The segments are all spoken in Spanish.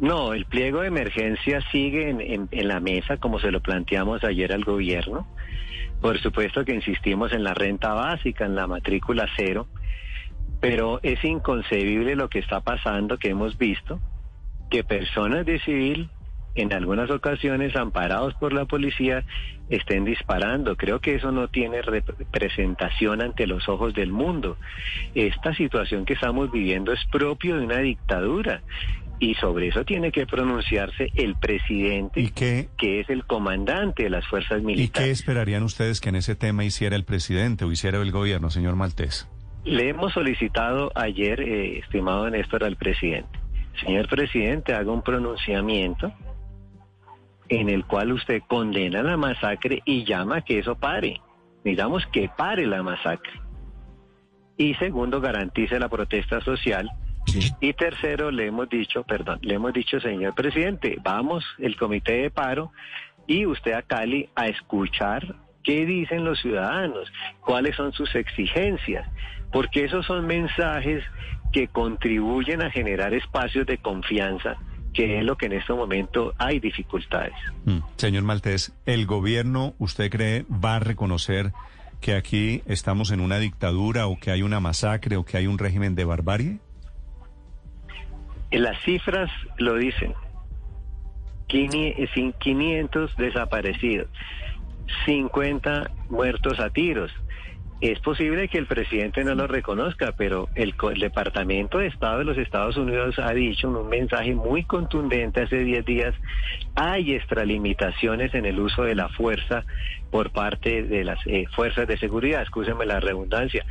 No, el pliego de emergencia sigue en, la mesa como se lo planteamos ayer al gobierno. Por supuesto que insistimos en la renta básica, en la matrícula cero, pero es inconcebible lo que está pasando, que hemos visto, que personas de civil en algunas ocasiones, amparados por la policía, estén disparando. Creo que eso no tiene representación ante los ojos del mundo. Esta situación que estamos viviendo es propio de una dictadura. Y sobre eso tiene que pronunciarse el presidente, que es el comandante de las fuerzas militares. ¿Y qué esperarían ustedes que en ese tema hiciera el presidente o hiciera el gobierno, señor Maltés? Le hemos solicitado ayer, eh, estimado Néstor, al presidente. Señor presidente, haga un pronunciamiento en el cual usted condena la masacre y llama que eso pare. Digamos que pare la masacre. Y segundo, garantice la protesta social. Y tercero, le hemos dicho, perdón, le hemos dicho, señor presidente, vamos, el comité de paro y usted a Cali a escuchar qué dicen los ciudadanos, cuáles son sus exigencias, porque esos son mensajes que contribuyen a generar espacios de confianza que es lo que en este momento hay dificultades. Mm. Señor Maltés, ¿el gobierno, usted cree, va a reconocer que aquí estamos en una dictadura o que hay una masacre o que hay un régimen de barbarie? Las cifras lo dicen. 500 desaparecidos, 50 muertos a tiros, es posible que el presidente no lo reconozca, pero el, el, Departamento de Estado de los Estados Unidos ha dicho en un mensaje muy contundente hace 10 días, hay extralimitaciones en el uso de la fuerza por parte de las eh, fuerzas de seguridad, escúcheme la redundancia.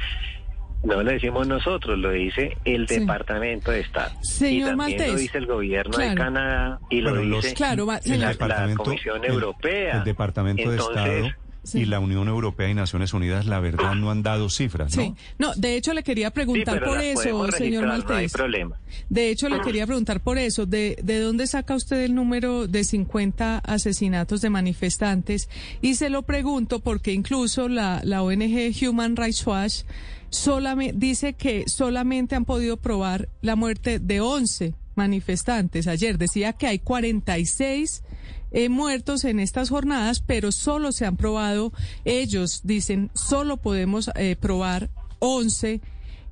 No lo decimos nosotros, lo dice el sí. Departamento de Estado. Señor y también Maltés, lo dice el gobierno claro. de Canadá y lo los- dice Claro, la, la Comisión el- Europea. El Departamento de Entonces, Estado Sí. y la Unión Europea y Naciones Unidas, la verdad, no han dado cifras, ¿no? Sí, no, de hecho le quería preguntar por eso, señor registrar, No hay Maltés. problema. De hecho, le quería preguntar por eso, de, ¿de dónde saca usted el número de 50 asesinatos de manifestantes? Y se lo pregunto porque incluso la, la ONG Human Rights Watch solamente, dice que solamente han podido probar la muerte de 11 manifestantes. Ayer decía que hay 46 eh, muertos en estas jornadas, pero solo se han probado, ellos dicen, solo podemos eh, probar 11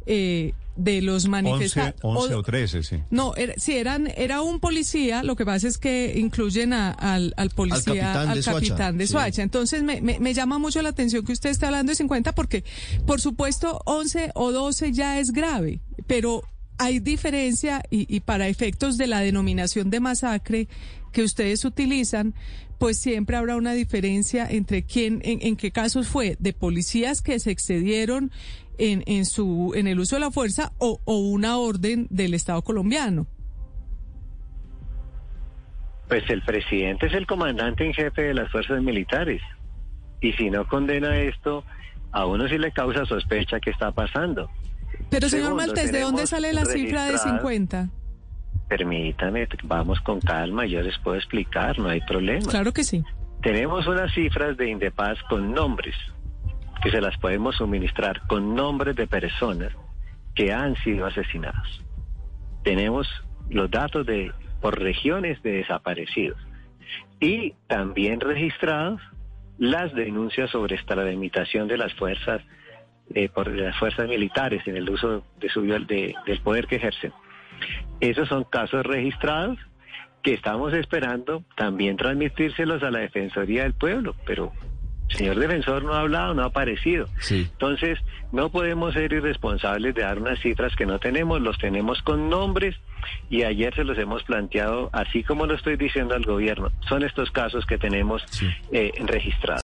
eh, de los 11, manifestantes. 11 o 13, sí. No, era, sí, eran, era un policía, lo que pasa es que incluyen a- al, al policía, capitán al de Soacha, capitán de sí. Soacha. Entonces me, me, me llama mucho la atención que usted esté hablando de 50 porque, por supuesto, 11 o 12 ya es grave, pero hay diferencia y, y para efectos de la denominación de masacre que ustedes utilizan, pues siempre habrá una diferencia entre quién, en, qué casos fue de policías que se excedieron en, en su, en el uso de la fuerza o, o una orden del Estado colombiano. Pues el presidente es el comandante en jefe de las fuerzas militares. Y si no condena esto, a uno sí le causa sospecha que está pasando. Pero señor Segundo, Maltés, ¿de dónde sale la cifra de registrado- 50? Permítame, vamos con calma, yo les puedo explicar, no hay problema. Claro que sí. Tenemos unas cifras de Indepaz con nombres, que se las podemos suministrar con nombres de personas que han sido asesinados. Tenemos los datos de por regiones de desaparecidos y también registrados las denuncias sobre extralimitación de las fuerzas eh, por las fuerzas militares en el uso de su de- del poder que ejercen. Esos son casos registrados que estamos esperando también transmitírselos a la Defensoría del Pueblo, pero el señor defensor no ha hablado, no ha aparecido. Sí. Entonces, no podemos ser irresponsables de dar unas cifras que no tenemos, los tenemos con nombres y ayer se los hemos planteado, así como lo estoy diciendo al gobierno. Son estos casos que tenemos Sí. eh, registrados.